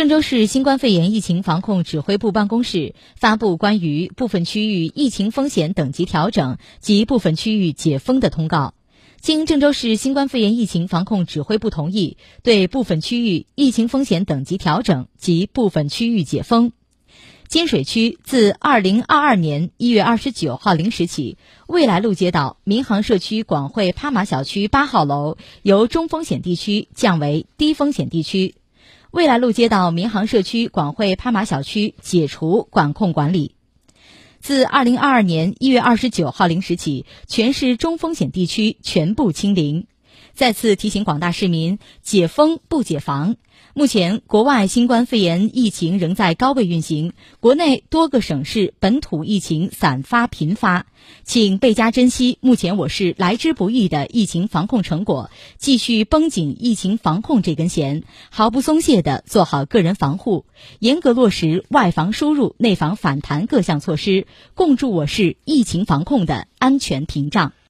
郑州市新冠肺炎疫情防控指挥部办公室发布关于部分区域疫情风险等级调整及部分区域解封的通告。经郑州市新冠肺炎疫情防控指挥部同意，对部分区域疫情风险等级调整及部分区域解封。金水区自二零二二年一月二十九号零时起，未来路街道民航社区广汇趴马小区八号楼由中风险地区降为低风险地区。未来路街道民航社区广汇攀马小区解除管控管理。自二零二二年一月二十九号零时起，全市中风险地区全部清零。再次提醒广大市民：解封不解防。目前，国外新冠肺炎疫情仍在高位运行，国内多个省市本土疫情散发频发，请倍加珍惜目前我市来之不易的疫情防控成果，继续绷紧疫情防控这根弦，毫不松懈地做好个人防护，严格落实外防输入、内防反弹各项措施，共筑我市疫情防控的安全屏障。